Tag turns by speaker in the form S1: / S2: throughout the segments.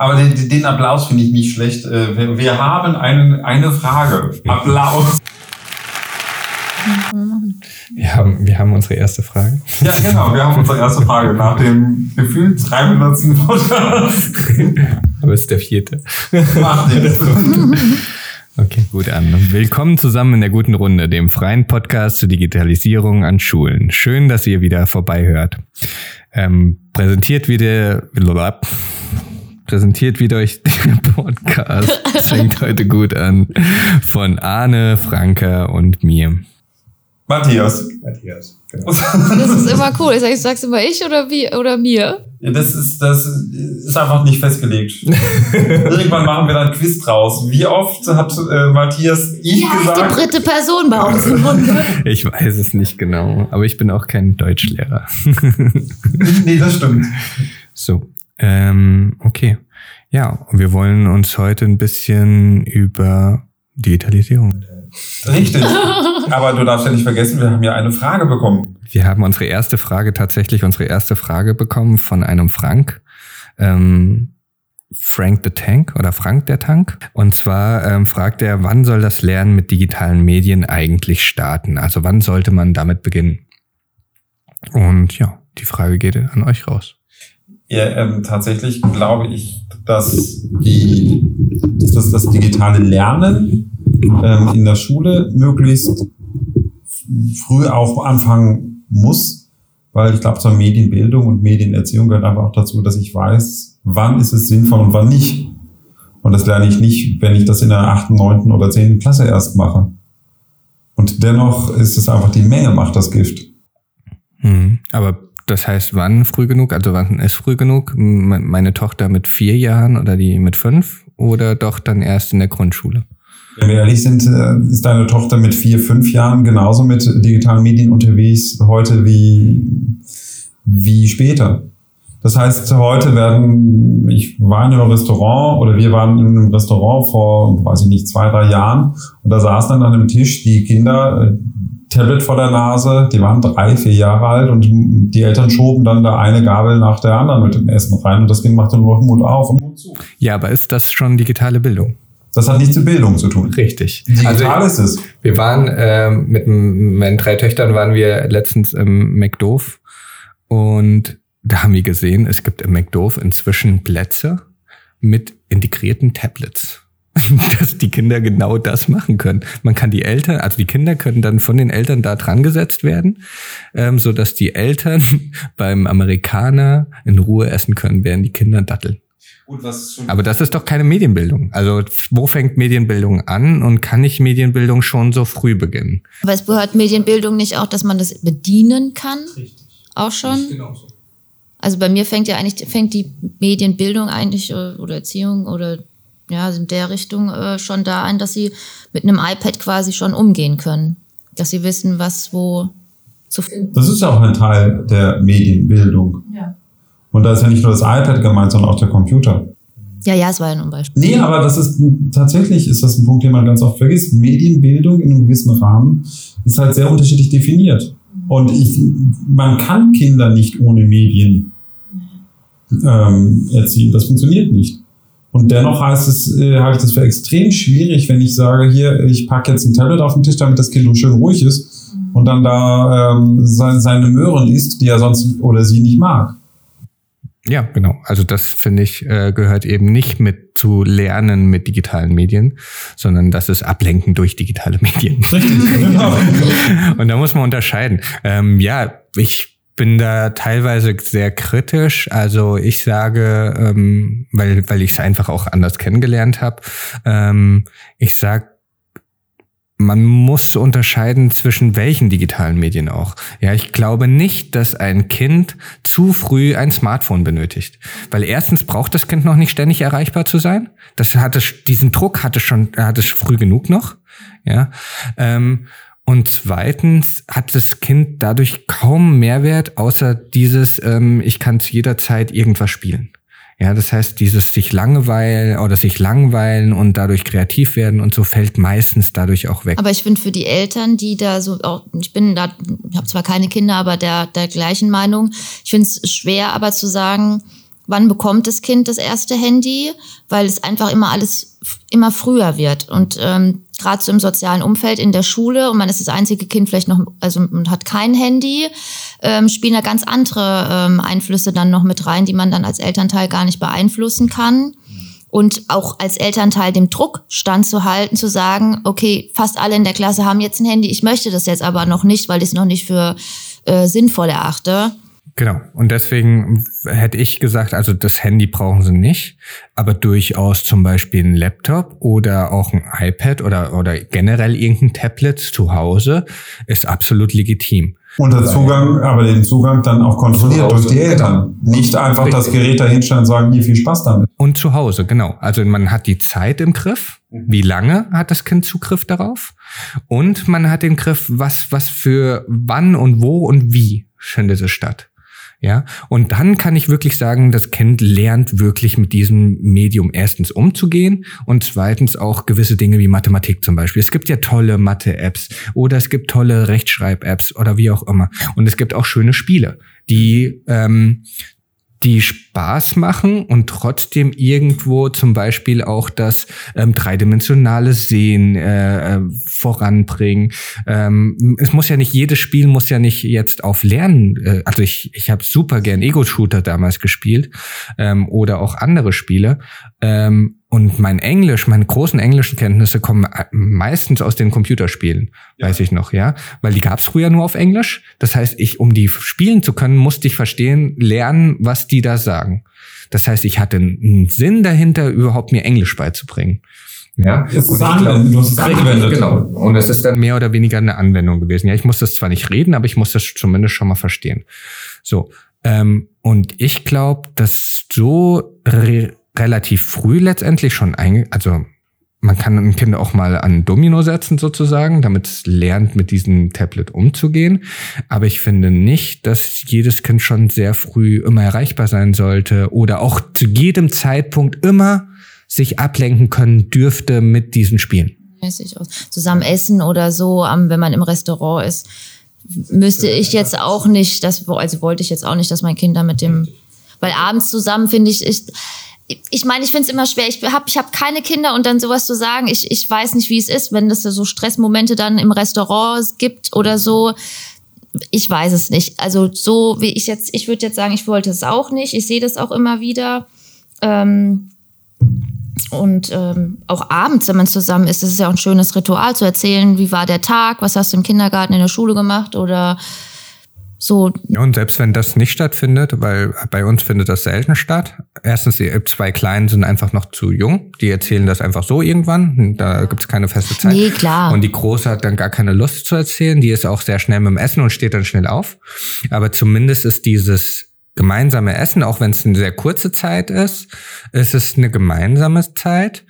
S1: Aber den, den Applaus finde ich nicht schlecht. Äh, wir, wir haben einen, eine Frage. Applaus.
S2: Wir haben, wir haben unsere erste Frage.
S1: Ja, genau. Wir haben unsere erste Frage nach dem gefühlt 300. Podcast.
S2: Aber es ist der vierte.
S1: Macht nichts.
S2: Okay, gut an. Willkommen zusammen in der guten Runde, dem freien Podcast zur Digitalisierung an Schulen. Schön, dass ihr wieder vorbeihört. Ähm, präsentiert wieder, präsentiert wieder euch der Podcast. Das fängt heute gut an. Von Arne, Franka und mir.
S1: Matthias.
S2: Matthias. Genau.
S3: Das ist immer cool. Ich sag, sagst du mal ich oder wie oder mir?
S1: Ja, das ist, das ist einfach nicht festgelegt. Irgendwann machen wir dann ein Quiz draus. Wie oft hat äh, Matthias ich
S3: Ja, die
S1: gesagt?
S3: dritte Person bei uns im Runde.
S2: Ich weiß es nicht genau, aber ich bin auch kein Deutschlehrer.
S1: nee, das stimmt.
S2: So, ähm, okay. Ja, und wir wollen uns heute ein bisschen über Digitalisierung.
S1: Richtig. Aber du darfst ja nicht vergessen, wir haben ja eine Frage bekommen.
S2: Wir haben unsere erste Frage, tatsächlich unsere erste Frage bekommen von einem Frank. Ähm, Frank the Tank oder Frank der Tank. Und zwar ähm, fragt er, wann soll das Lernen mit digitalen Medien eigentlich starten? Also wann sollte man damit beginnen? Und ja, die Frage geht an euch raus.
S1: Ja, ähm, tatsächlich glaube ich, dass, die, dass das digitale Lernen ähm, in der Schule möglichst früh auch anfangen muss, weil ich glaube, zur Medienbildung und Medienerziehung gehört einfach auch dazu, dass ich weiß, wann ist es sinnvoll und wann nicht. Und das lerne ich nicht, wenn ich das in der achten, neunten oder zehnten Klasse erst mache. Und dennoch ist es einfach, die Menge macht das Gift.
S2: Hm. Aber das heißt, wann früh genug? Also wann ist früh genug? Meine Tochter mit vier Jahren oder die mit fünf? Oder doch dann erst in der Grundschule?
S1: Wenn wir ehrlich sind, äh, ist deine Tochter mit vier, fünf Jahren genauso mit digitalen Medien unterwegs heute wie, wie später. Das heißt, heute werden, ich war in einem Restaurant oder wir waren in einem Restaurant vor, weiß ich nicht, zwei, drei Jahren und da saßen dann an einem Tisch die Kinder, äh, Tablet vor der Nase, die waren drei, vier Jahre alt und die Eltern schoben dann da eine Gabel nach der anderen mit dem Essen rein und das Kind machte nur Mund auf und Mund zu.
S2: Ja, aber ist das schon digitale Bildung?
S1: Das hat nichts mit Bildung zu tun.
S2: Richtig.
S1: Digital ist es.
S2: Wir waren ähm, mit meinen drei Töchtern waren wir letztens im McDoof und da haben wir gesehen, es gibt im McDoof inzwischen Plätze mit integrierten Tablets. Dass die Kinder genau das machen können. Man kann die Eltern, also die Kinder können dann von den Eltern da dran gesetzt werden, ähm, so dass die Eltern beim Amerikaner in Ruhe essen können, während die Kinder datteln.
S1: Gut, was schon
S2: Aber das ist doch keine Medienbildung. Also wo fängt Medienbildung an und kann ich Medienbildung schon so früh beginnen?
S3: Aber es gehört Medienbildung nicht auch, dass man das bedienen kann? Auch schon? Also bei mir fängt ja eigentlich fängt die Medienbildung eigentlich äh, oder Erziehung oder ja in der Richtung äh, schon da an, dass sie mit einem iPad quasi schon umgehen können, dass sie wissen, was wo zu finden.
S1: Das ist ja auch ein Teil der Medienbildung.
S3: Ja.
S1: Und da ist ja nicht nur das iPad gemeint, sondern auch der Computer.
S3: Ja, ja, es war ja nur ein Beispiel.
S1: Nee, aber das ist tatsächlich ist das ein Punkt, den man ganz oft vergisst. Medienbildung in einem gewissen Rahmen ist halt sehr unterschiedlich definiert. Und ich, man kann Kinder nicht ohne Medien ähm, erziehen. Das funktioniert nicht. Und dennoch heißt es, äh, halte ich das für extrem schwierig, wenn ich sage, hier, ich packe jetzt ein Tablet auf den Tisch, damit das Kind schön ruhig ist und dann da ähm, seine, seine Möhren isst, die er sonst oder sie nicht mag.
S2: Ja, genau. Also das finde ich äh, gehört eben nicht mit zu lernen mit digitalen Medien, sondern das ist Ablenken durch digitale Medien.
S1: Richtig, genau.
S2: Und da muss man unterscheiden. Ähm, ja, ich bin da teilweise sehr kritisch. Also ich sage, ähm, weil, weil ich es einfach auch anders kennengelernt habe, ähm, ich sag, man muss unterscheiden zwischen welchen digitalen Medien auch. Ja, ich glaube nicht, dass ein Kind zu früh ein Smartphone benötigt. Weil erstens braucht das Kind noch nicht ständig erreichbar zu sein. Das hatte, diesen Druck hatte schon, hat es früh genug noch. Ja, ähm, und zweitens hat das Kind dadurch kaum Mehrwert, außer dieses, ähm, ich kann zu jeder Zeit irgendwas spielen. Ja, das heißt, dieses sich langweilen oder sich langweilen und dadurch kreativ werden und so fällt meistens dadurch auch weg.
S3: Aber ich finde für die Eltern, die da so auch, ich bin da, ich habe zwar keine Kinder, aber der, der gleichen Meinung. Ich finde es schwer, aber zu sagen, wann bekommt das Kind das erste Handy, weil es einfach immer alles immer früher wird und ähm, gerade so im sozialen Umfeld in der Schule und man ist das einzige Kind vielleicht noch, also man hat kein Handy, ähm, spielen da ganz andere ähm, Einflüsse dann noch mit rein, die man dann als Elternteil gar nicht beeinflussen kann. Und auch als Elternteil dem Druck standzuhalten, zu sagen, okay, fast alle in der Klasse haben jetzt ein Handy, ich möchte das jetzt aber noch nicht, weil ich es noch nicht für äh, sinnvoll erachte.
S2: Genau. Und deswegen hätte ich gesagt, also das Handy brauchen sie nicht, aber durchaus zum Beispiel ein Laptop oder auch ein iPad oder, oder generell irgendein Tablet zu Hause ist absolut legitim.
S1: Und der Zugang, aber den Zugang dann auch kontrolliert durch die Eltern. Nicht einfach das Gerät dahinstellen und sagen, hier viel Spaß damit.
S2: Und zu Hause, genau. Also man hat die Zeit im Griff. Wie lange hat das Kind Zugriff darauf? Und man hat den Griff, was, was für wann und wo und wie findet es statt. Ja, und dann kann ich wirklich sagen, das Kind lernt wirklich mit diesem Medium erstens umzugehen und zweitens auch gewisse Dinge wie Mathematik zum Beispiel. Es gibt ja tolle Mathe-Apps oder es gibt tolle Rechtschreib-Apps oder wie auch immer. Und es gibt auch schöne Spiele, die ähm, die Spaß machen und trotzdem irgendwo zum Beispiel auch das ähm, dreidimensionale Sehen äh, äh, voranbringen. Ähm, es muss ja nicht, jedes Spiel muss ja nicht jetzt auf Lernen, äh, also ich, ich habe super gern Ego-Shooter damals gespielt ähm, oder auch andere Spiele. Ähm, und mein Englisch, meine großen englischen Kenntnisse kommen äh, meistens aus den Computerspielen, ja. weiß ich noch, ja. Weil die gab's früher nur auf Englisch. Das heißt, ich, um die spielen zu können, musste ich verstehen, lernen, was die da sagen. Das heißt, ich hatte einen Sinn dahinter, überhaupt mir Englisch beizubringen. Ja,
S1: es ist angewendet. Du hast es angewendet.
S2: Genau. Und es ist dann mehr oder weniger eine Anwendung gewesen. Ja, ich muss das zwar nicht reden, aber ich muss das zumindest schon mal verstehen. So. Ähm, und ich glaube, dass so relativ früh letztendlich schon einge, also man kann ein Kind auch mal an Domino setzen sozusagen, damit es lernt, mit diesem Tablet umzugehen. Aber ich finde nicht, dass jedes Kind schon sehr früh immer erreichbar sein sollte oder auch zu jedem Zeitpunkt immer sich ablenken können dürfte mit diesen Spielen.
S3: Zusammen essen oder so, wenn man im Restaurant ist, müsste ich jetzt auch nicht, das, also wollte ich jetzt auch nicht, dass mein Kind da mit dem, weil abends zusammen finde ich, ich ich meine, ich finde es immer schwer. Ich habe ich hab keine Kinder und dann sowas zu sagen, ich, ich weiß nicht, wie es ist, wenn es so Stressmomente dann im Restaurant gibt oder so. Ich weiß es nicht. Also so wie ich jetzt, ich würde jetzt sagen, ich wollte es auch nicht. Ich sehe das auch immer wieder. Ähm, und ähm, auch abends, wenn man zusammen ist, das ist ja auch ein schönes Ritual zu erzählen, wie war der Tag, was hast du im Kindergarten, in der Schule gemacht oder so.
S2: Und selbst wenn das nicht stattfindet, weil bei uns findet das selten statt. Erstens, die zwei Kleinen sind einfach noch zu jung. Die erzählen das einfach so irgendwann. Da gibt es keine feste Zeit.
S3: Nee, klar.
S2: Und die Große hat dann gar keine Lust zu erzählen. Die ist auch sehr schnell mit dem Essen und steht dann schnell auf. Aber zumindest ist dieses gemeinsame Essen, auch wenn es eine sehr kurze Zeit ist, ist es eine gemeinsame Zeit.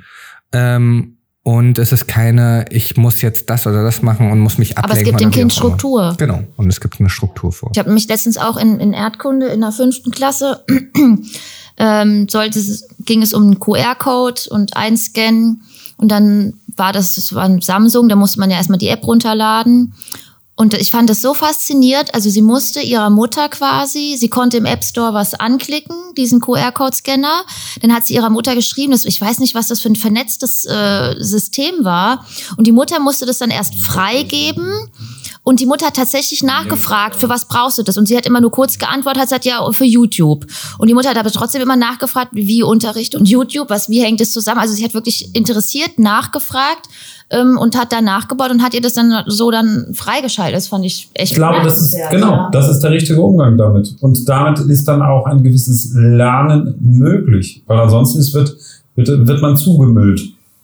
S2: Ähm, und es ist keine, ich muss jetzt das oder das machen und muss mich ablenken.
S3: Aber es gibt dem Kind Struktur.
S2: Genau, und es gibt eine Struktur vor.
S3: Ich habe mich letztens auch in, in Erdkunde in der fünften Klasse, ähm, sollte, ging es um einen QR-Code und einscannen. Und dann war das, das war ein Samsung, da musste man ja erstmal die App runterladen. Und ich fand das so fasziniert. Also sie musste ihrer Mutter quasi, sie konnte im App Store was anklicken, diesen QR-Code-Scanner. Dann hat sie ihrer Mutter geschrieben, dass, ich weiß nicht, was das für ein vernetztes äh, System war. Und die Mutter musste das dann erst freigeben. Und die Mutter hat tatsächlich nachgefragt, für was brauchst du das? Und sie hat immer nur kurz geantwortet, hat gesagt, ja, für YouTube. Und die Mutter hat aber trotzdem immer nachgefragt, wie Unterricht und YouTube, was, wie hängt es zusammen? Also sie hat wirklich interessiert nachgefragt ähm, und hat dann nachgebaut und hat ihr das dann so dann freigeschaltet. Das fand ich echt
S1: Ich glaube, das ist, genau, das ist der richtige Umgang damit. Und damit ist dann auch ein gewisses Lernen möglich. Weil ansonsten ist, wird, wird, wird man zugemüllt.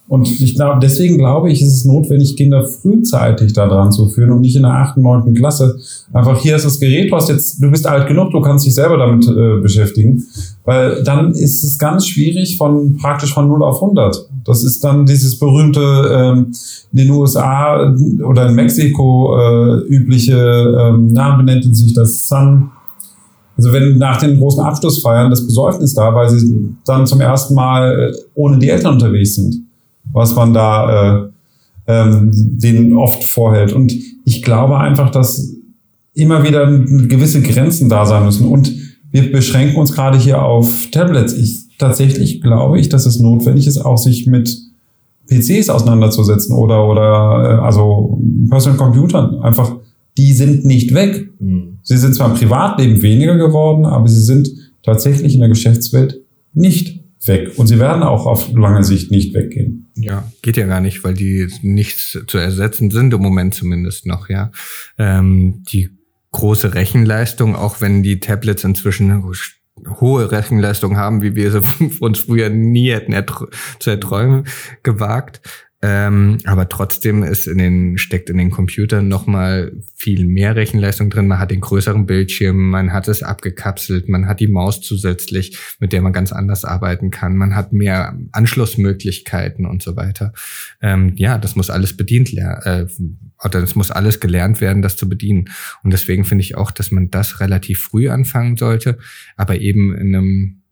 S1: Und ich glaube, deswegen glaube ich, ist es notwendig, Kinder frühzeitig da dran zu führen und nicht in der achten, neunten Klasse. Einfach hier ist das Gerät, du hast jetzt, du bist alt genug, du kannst dich selber damit äh, beschäftigen. Weil dann ist es ganz schwierig von praktisch von 0 auf 100. Das ist dann dieses berühmte ähm, in den USA oder in Mexiko äh, übliche, ähm, na, benennt sich das Sun also wenn nach den großen Abschlussfeiern das Besäufnis da, weil sie dann zum ersten Mal äh, ohne die Eltern unterwegs sind was man da äh, ähm, denen oft vorhält. Und ich glaube einfach, dass immer wieder gewisse Grenzen da sein müssen. Und wir beschränken uns gerade hier auf Tablets. Ich tatsächlich glaube ich, dass es notwendig ist, auch sich mit PCs auseinanderzusetzen oder oder äh, also Personal Computern einfach die sind nicht weg. Mhm. Sie sind zwar im Privatleben weniger geworden, aber sie sind tatsächlich in der Geschäftswelt nicht weg. Und sie werden auch auf lange Sicht nicht weggehen.
S2: Ja, geht ja gar nicht, weil die nichts zu ersetzen sind im Moment zumindest noch, ja. Ähm, die große Rechenleistung, auch wenn die Tablets inzwischen hohe Rechenleistung haben, wie wir sie uns früher nie hätten zu erträumen gewagt, ähm, aber trotzdem ist in den, steckt in den Computern nochmal viel mehr Rechenleistung drin. Man hat den größeren Bildschirm, man hat es abgekapselt, man hat die Maus zusätzlich, mit der man ganz anders arbeiten kann. Man hat mehr Anschlussmöglichkeiten und so weiter. Ähm, ja, das muss alles bedient äh, oder es muss alles gelernt werden, das zu bedienen. Und deswegen finde ich auch, dass man das relativ früh anfangen sollte, aber eben in einem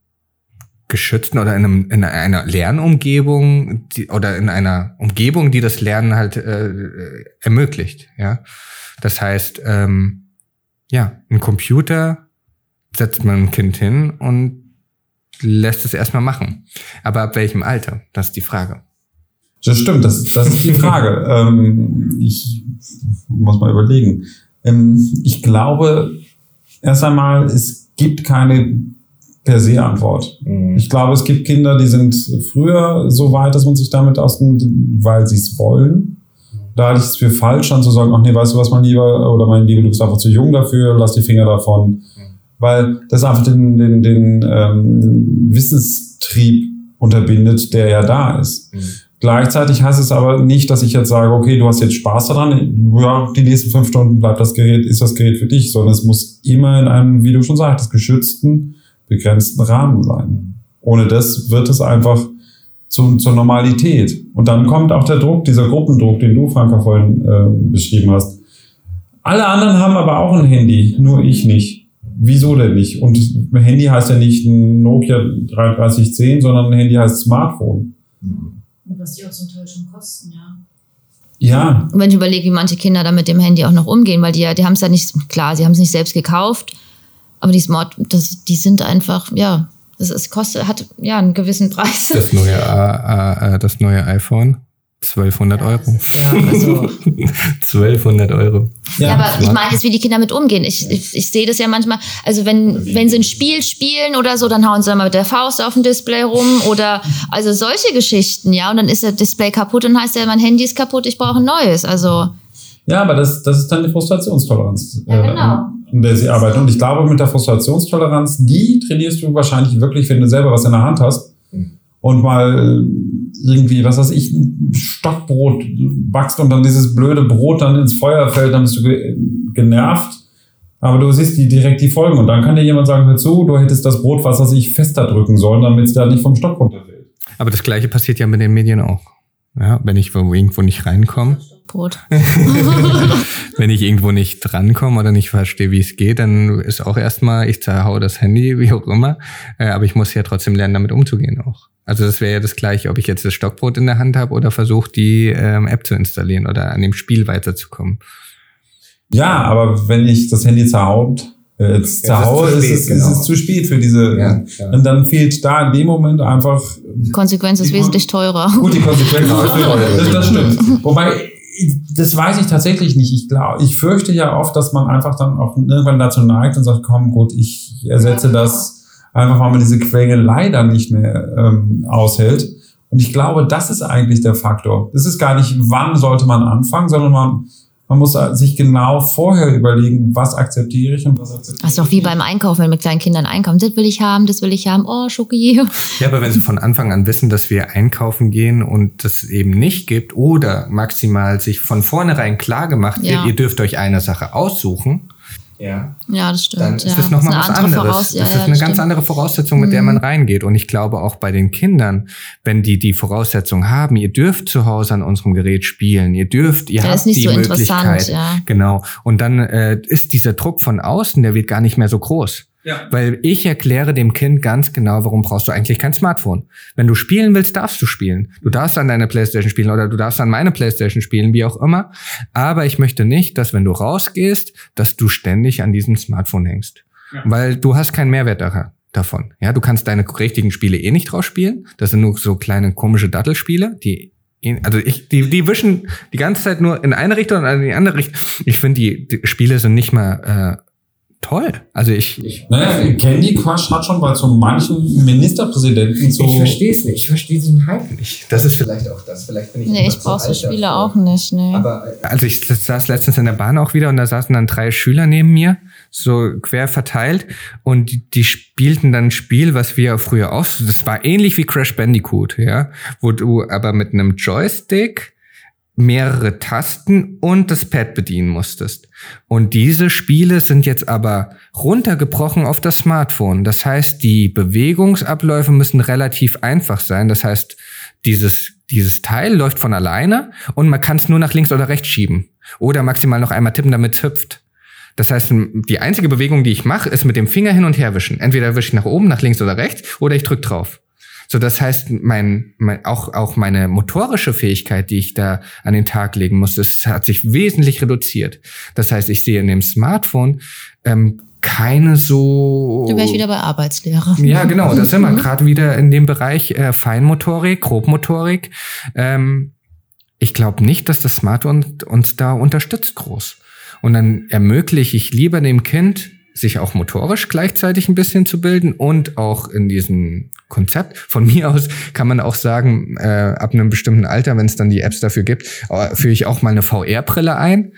S2: geschützten oder in, einem, in einer Lernumgebung die, oder in einer Umgebung, die das Lernen halt äh, ermöglicht. Ja, das heißt, ähm, ja, ein Computer setzt man ein Kind hin und lässt es erstmal machen. Aber ab welchem Alter? Das ist die Frage.
S1: Das stimmt, das, das ist die Frage. ähm, ich muss mal überlegen. Ähm, ich glaube, erst einmal, es gibt keine per se Antwort. Mhm. Ich glaube, es gibt Kinder, die sind früher so weit, dass man sich damit ausnimmt, weil sie es wollen. Da halte ich es für falsch, dann zu sagen, ach nee, weißt du was, mein Lieber, oder mein Lieber, du bist einfach zu jung dafür, lass die Finger davon. Mhm. Weil das einfach den, den, den ähm, Wissenstrieb unterbindet, der ja da ist. Mhm. Gleichzeitig heißt es aber nicht, dass ich jetzt sage, okay, du hast jetzt Spaß daran, ja, die nächsten fünf Stunden bleibt das Gerät, ist das Gerät für dich, sondern es muss immer in einem, wie du schon sagtest, geschützten begrenzten Rahmen sein. Ohne das wird es einfach zu, zur Normalität. Und dann kommt auch der Druck, dieser Gruppendruck, den du, Franka, vorhin äh, beschrieben hast. Alle anderen haben aber auch ein Handy, nur ich nicht. Wieso denn nicht? Und Handy heißt ja nicht ein Nokia 3310, sondern ein Handy heißt Smartphone.
S3: Und was die auch zum Teil schon kosten, ja. Ja. Und wenn ich überlege, wie manche Kinder da mit dem Handy auch noch umgehen, weil die ja, die haben es ja nicht, klar, sie haben es nicht selbst gekauft, aber die Smart, das, die sind einfach, ja, das ist, kostet, hat ja einen gewissen Preis.
S2: Das neue, äh, äh, das neue iPhone. 1200 ja, Euro. Ist, ja, also 1200 Euro.
S3: Ja, ja aber ich meine jetzt, wie die Kinder mit umgehen. Ich, ich, ich sehe das ja manchmal, also wenn, wenn sie ein Spiel spielen oder so, dann hauen sie mal mit der Faust auf dem Display rum oder also solche Geschichten, ja. Und dann ist das Display kaputt und heißt ja, mein Handy ist kaputt, ich brauche ein neues. Also.
S1: Ja, aber das, das ist dann die Frustrationstoleranz. Ja, genau. Äh, in der sie arbeiten. Und ich glaube, mit der Frustrationstoleranz, die trainierst du wahrscheinlich wirklich, wenn du selber was in der Hand hast und mal irgendwie, was weiß ich, ein Stockbrot backst und dann dieses blöde Brot dann ins Feuer fällt, dann bist du genervt. Aber du siehst die, direkt die Folgen und dann kann dir jemand sagen, hör zu, du hättest das Brot, was weiß ich, fester drücken sollen, damit es da nicht vom Stock runterfällt.
S2: Aber das gleiche passiert ja mit den Medien auch. Ja, wenn ich irgendwo nicht reinkomme. Brot. wenn ich irgendwo nicht drankomme oder nicht verstehe, wie es geht, dann ist auch erstmal, ich zerhau das Handy, wie auch immer. Äh, aber ich muss ja trotzdem lernen, damit umzugehen auch. Also das wäre ja das gleiche, ob ich jetzt das Stockbrot in der Hand habe oder versuche, die ähm, App zu installieren oder an dem Spiel weiterzukommen.
S1: Ja, aber wenn ich das Handy zerhaut, äh, zerhaue, ist, ist, genau. ist, es zu spät für diese. Ja, ja. Und dann fehlt da in dem Moment einfach.
S3: Die Konsequenz ist wesentlich teurer.
S1: Gut, die Konsequenz ist teurer. Das, das stimmt. Wobei, das weiß ich tatsächlich nicht. Ich glaube, ich fürchte ja oft, dass man einfach dann auch irgendwann dazu neigt und sagt, komm, gut, ich ersetze das einfach, weil man diese Quengelei dann nicht mehr ähm, aushält. Und ich glaube, das ist eigentlich der Faktor. Das ist gar nicht, wann sollte man anfangen, sondern man man muss sich genau vorher überlegen, was akzeptiere ich und was akzeptiere ich.
S3: Das ist doch wie beim Einkaufen, wenn wir mit kleinen Kindern einkaufen. Das will ich haben, das will ich haben. Oh, Schoki.
S2: Ja, aber wenn sie von Anfang an wissen, dass wir einkaufen gehen und das eben nicht gibt oder maximal sich von vornherein klar gemacht wird, ja. ihr dürft euch eine Sache aussuchen,
S3: ja, ja das stimmt.
S2: Dann ist
S3: ja.
S2: das nochmal was anderes. Voraus ja, das ist eine ganz andere Voraussetzung, mit mhm. der man reingeht. Und ich glaube auch bei den Kindern, wenn die die Voraussetzung haben, ihr dürft zu Hause an unserem Gerät spielen, ihr dürft, ihr das habt die so Möglichkeit. Ja. Genau. Und dann äh, ist dieser Druck von außen, der wird gar nicht mehr so groß. Ja. Weil ich erkläre dem Kind ganz genau, warum brauchst du eigentlich kein Smartphone. Wenn du spielen willst, darfst du spielen. Du darfst an deine Playstation spielen oder du darfst an meine Playstation spielen, wie auch immer. Aber ich möchte nicht, dass wenn du rausgehst, dass du ständig an diesem Smartphone hängst. Ja. Weil du hast keinen Mehrwert daran davon. Ja, du kannst deine richtigen Spiele eh nicht draus spielen. Das sind nur so kleine komische Dattelspiele, die also ich, die, die wischen die ganze Zeit nur in eine Richtung und in die andere Richtung. Ich finde, die, die Spiele sind nicht mal äh, toll. Also ich. ich
S1: naja, Candy Crush hat schon bei so manchen Ministerpräsidenten so.
S2: Ich verstehe es nicht. Ich verstehe diesen Hype nicht. Das ist vielleicht auch das. Vielleicht bin ich
S3: Nee, ich brauche so Spiele dafür. auch nicht, nee.
S2: Aber, äh, also ich saß letztens in der Bahn auch wieder und da saßen dann drei Schüler neben mir, so quer verteilt und die, die spielten dann ein Spiel, was wir früher auch, das war ähnlich wie Crash Bandicoot, ja, wo du aber mit einem Joystick mehrere Tasten und das Pad bedienen musstest. Und diese Spiele sind jetzt aber runtergebrochen auf das Smartphone. Das heißt, die Bewegungsabläufe müssen relativ einfach sein. Das heißt, dieses, dieses Teil läuft von alleine und man kann es nur nach links oder rechts schieben. Oder maximal noch einmal tippen, damit es hüpft. Das heißt, die einzige Bewegung, die ich mache, ist mit dem Finger hin und her wischen. Entweder wische ich nach oben, nach links oder rechts, oder ich drücke drauf. So, das heißt, mein, mein, auch, auch meine motorische Fähigkeit, die ich da an den Tag legen muss, das hat sich wesentlich reduziert. Das heißt, ich sehe in dem Smartphone ähm, keine so.
S3: Du wärst wieder bei Arbeitslehrer.
S2: Ja, genau. Da sind wir gerade wieder in dem Bereich äh, Feinmotorik, Grobmotorik. Ähm, ich glaube nicht, dass das Smartphone uns da unterstützt groß. Und dann ermögliche ich lieber dem Kind, sich auch motorisch gleichzeitig ein bisschen zu bilden und auch in diesem Konzept. Von mir aus kann man auch sagen, äh, ab einem bestimmten Alter, wenn es dann die Apps dafür gibt, äh, führe ich auch mal eine VR-Brille ein,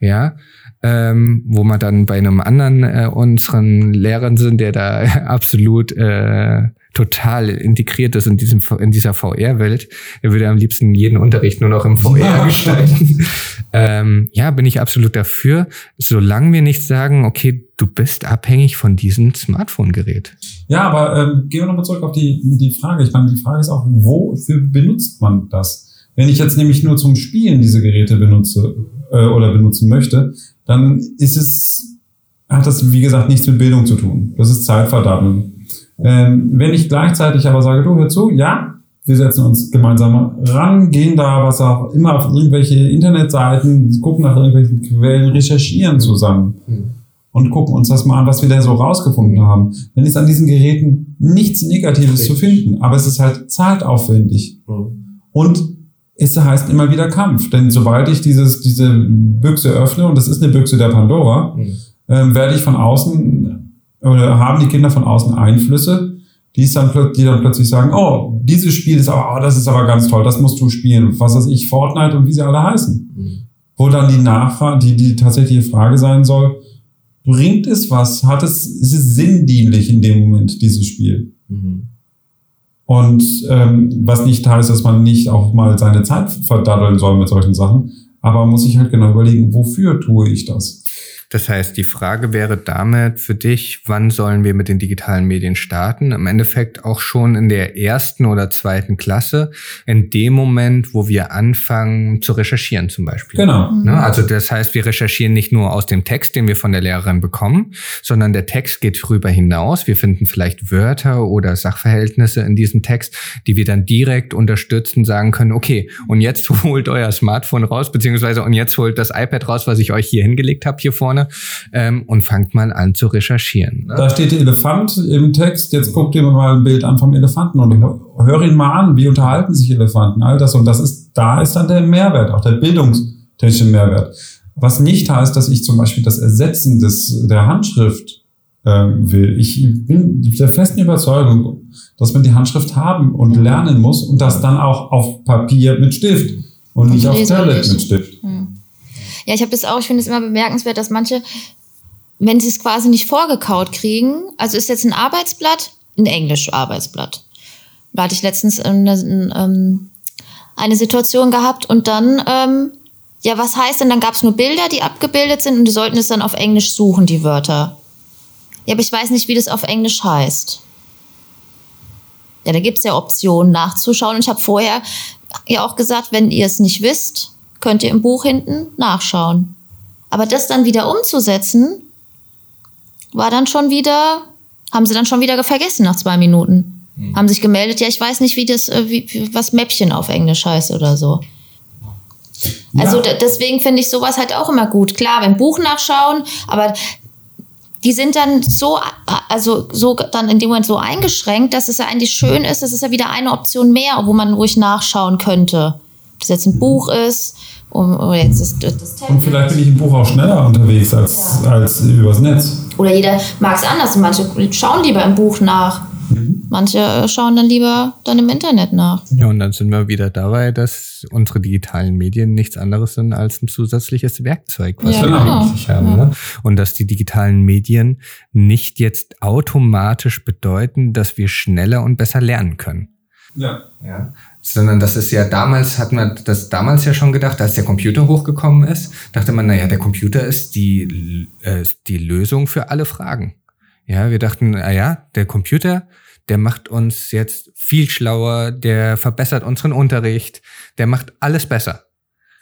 S2: ja, ähm, wo man dann bei einem anderen äh, unseren Lehrern sind, der da absolut äh, total integriert ist in, diesem, in dieser VR-Welt. Er würde am liebsten jeden Unterricht nur noch im VR gestalten. ähm, ja, bin ich absolut dafür, solange wir nicht sagen, okay, du bist abhängig von diesem Smartphone-Gerät.
S1: Ja, aber ähm, gehen wir nochmal zurück auf die, die Frage. Ich meine, die Frage ist auch, wofür benutzt man das? Wenn ich jetzt nämlich nur zum Spielen diese Geräte benutze äh, oder benutzen möchte, dann ist es, hat das, wie gesagt, nichts mit Bildung zu tun. Das ist Zeitverdammung. Ähm, wenn ich gleichzeitig aber sage, du hör zu, ja, wir setzen uns gemeinsam ran, gehen da, was auch immer, auf irgendwelche Internetseiten, gucken nach irgendwelchen Quellen, recherchieren zusammen mhm. und gucken uns das mal an, was wir da so rausgefunden haben. Dann ist an diesen Geräten nichts Negatives Richtig. zu finden, aber es ist halt zeitaufwendig. Mhm. Und es heißt immer wieder Kampf, denn sobald ich dieses, diese Büchse öffne, und das ist eine Büchse der Pandora, mhm. äh, werde ich von außen oder haben die Kinder von außen Einflüsse, die, dann, die dann plötzlich sagen, oh, dieses Spiel ist aber, oh, das ist aber ganz toll, das musst du spielen. Was weiß ich, Fortnite und wie sie alle heißen. Mhm. Wo dann die Nachfrage, die, die tatsächliche Frage sein soll, bringt es was? Hat es, ist es sinndienlich in dem Moment, dieses Spiel? Mhm. Und ähm, was nicht heißt, dass man nicht auch mal seine Zeit verdaddeln soll mit solchen Sachen, aber man muss sich halt genau überlegen, wofür tue ich das?
S2: Das heißt, die Frage wäre damit für dich, wann sollen wir mit den digitalen Medien starten? Im Endeffekt auch schon in der ersten oder zweiten Klasse, in dem Moment, wo wir anfangen zu recherchieren zum Beispiel.
S1: Genau.
S2: Ne? Also das heißt, wir recherchieren nicht nur aus dem Text, den wir von der Lehrerin bekommen, sondern der Text geht darüber hinaus. Wir finden vielleicht Wörter oder Sachverhältnisse in diesem Text, die wir dann direkt unterstützen, sagen können, okay, und jetzt holt euer Smartphone raus, beziehungsweise und jetzt holt das iPad raus, was ich euch hier hingelegt habe, hier vorne ähm, und fangt mal an zu recherchieren.
S1: Ne? Da steht der Elefant im Text. Jetzt guckt ihr mal ein Bild an vom Elefanten und hör ihn mal an. Wie unterhalten sich Elefanten? All das und das ist, da ist dann der Mehrwert, auch der bildungstechnische Mehrwert. Was nicht heißt, dass ich zum Beispiel das Ersetzen des, der Handschrift äh, will. Ich bin der festen Überzeugung, dass man die Handschrift haben und lernen muss und das dann auch auf Papier mit Stift und, und nicht auf Tablet mit Stift. Hm.
S3: Ja, ich habe das auch, ich finde es immer bemerkenswert, dass manche, wenn sie es quasi nicht vorgekaut kriegen, also ist jetzt ein Arbeitsblatt, ein englisches Arbeitsblatt. Da hatte ich letztens eine, ähm, eine Situation gehabt und dann, ähm, ja, was heißt denn, dann gab es nur Bilder, die abgebildet sind und die sollten es dann auf Englisch suchen, die Wörter. Ja, aber ich weiß nicht, wie das auf Englisch heißt. Ja, da gibt es ja Optionen nachzuschauen. Und ich habe vorher ja auch gesagt, wenn ihr es nicht wisst, könnt ihr im Buch hinten nachschauen. Aber das dann wieder umzusetzen, war dann schon wieder, haben sie dann schon wieder vergessen nach zwei Minuten. Mhm. Haben sich gemeldet, ja, ich weiß nicht, wie das, äh, wie, was Mäppchen auf Englisch heißt oder so. Also ja. deswegen finde ich sowas halt auch immer gut. Klar, beim Buch nachschauen, aber die sind dann so, also so dann in dem Moment so eingeschränkt, dass es ja eigentlich schön ist, das ist ja wieder eine Option mehr, wo man ruhig nachschauen könnte. Ob das jetzt ein Buch ist, oder jetzt das,
S1: das Tablet. Und vielleicht bin ich im Buch auch schneller unterwegs als, ja. als übers Netz.
S3: Oder jeder mag es anders. Manche schauen lieber im Buch nach. Mhm. Manche schauen dann lieber dann im Internet nach.
S2: Ja, und dann sind wir wieder dabei, dass unsere digitalen Medien nichts anderes sind als ein zusätzliches Werkzeug, was ja, wir genau. eigentlich haben. Ja. Ne? Und dass die digitalen Medien nicht jetzt automatisch bedeuten, dass wir schneller und besser lernen können.
S1: Ja.
S2: ja. Sondern das ist ja damals, hat man das damals ja schon gedacht, als der Computer hochgekommen ist, dachte man, naja, der Computer ist die, äh, ist die Lösung für alle Fragen. Ja, wir dachten, naja, der Computer, der macht uns jetzt viel schlauer, der verbessert unseren Unterricht, der macht alles besser.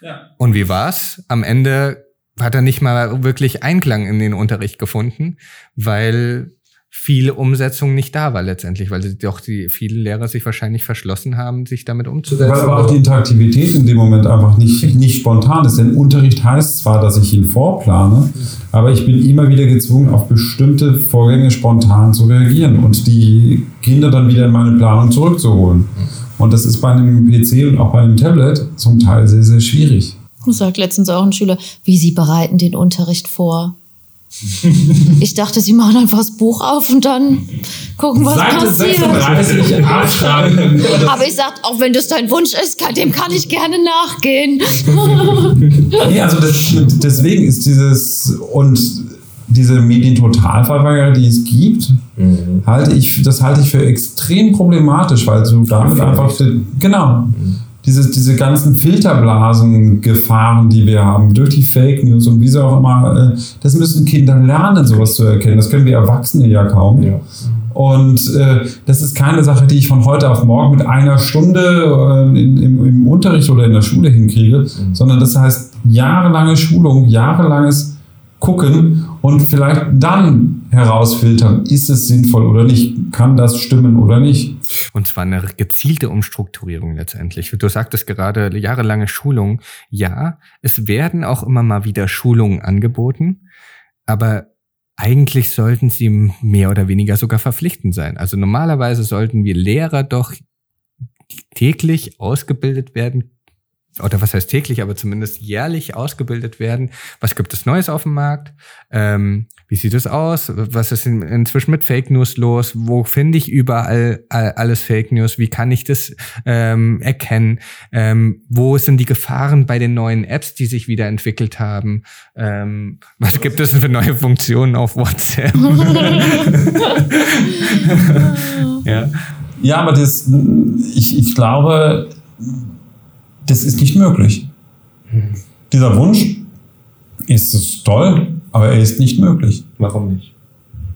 S2: Ja. Und wie war's? Am Ende hat er nicht mal wirklich Einklang in den Unterricht gefunden, weil viele Umsetzung nicht da war letztendlich, weil doch die vielen Lehrer sich wahrscheinlich verschlossen haben, sich damit umzusetzen. Weil
S1: aber auch die Interaktivität in dem Moment einfach nicht, nicht spontan ist. Denn Unterricht heißt zwar, dass ich ihn vorplane, aber ich bin immer wieder gezwungen, auf bestimmte Vorgänge spontan zu reagieren und die Kinder dann wieder in meine Planung zurückzuholen. Und das ist bei einem PC und auch bei einem Tablet zum Teil sehr, sehr schwierig.
S3: Sagt letztens auch ein Schüler, wie Sie bereiten den Unterricht vor. Ich dachte, sie machen einfach das Buch auf und dann gucken, was Seite passiert. 36 aufschreiben. Aber ich sag, auch wenn das dein Wunsch ist, dem kann ich gerne nachgehen.
S1: nee, also das, deswegen ist dieses und diese Medientotalverweigerung, die es gibt, mhm. halte ich, das halte ich für extrem problematisch, weil du damit einfach, genau, mhm diese, diese ganzen Filterblasen-Gefahren, die wir haben, durch die Fake News und wie sie auch immer, äh, das müssen Kinder lernen, sowas zu erkennen. Das können wir Erwachsene ja kaum. Ja. Und äh, das ist keine Sache, die ich von heute auf morgen mit einer Stunde äh, in, im, im, Unterricht oder in der Schule hinkriege, mhm. sondern das heißt jahrelange Schulung, jahrelanges Gucken und vielleicht dann herausfiltern, ist es sinnvoll oder nicht, kann das stimmen oder nicht.
S2: Und zwar eine gezielte Umstrukturierung letztendlich. Du sagtest gerade jahrelange Schulung. Ja, es werden auch immer mal wieder Schulungen angeboten, aber eigentlich sollten sie mehr oder weniger sogar verpflichtend sein. Also normalerweise sollten wir Lehrer doch täglich ausgebildet werden oder was heißt täglich, aber zumindest jährlich ausgebildet werden. Was gibt es Neues auf dem Markt? Ähm, wie sieht es aus? Was ist in, inzwischen mit Fake News los? Wo finde ich überall alles Fake News? Wie kann ich das ähm, erkennen? Ähm, wo sind die Gefahren bei den neuen Apps, die sich wieder entwickelt haben? Ähm, was gibt es für neue Funktionen auf WhatsApp?
S1: ja. ja, aber das, ich, ich glaube, das ist nicht möglich. Dieser Wunsch ist toll, aber er ist nicht möglich.
S2: Warum nicht?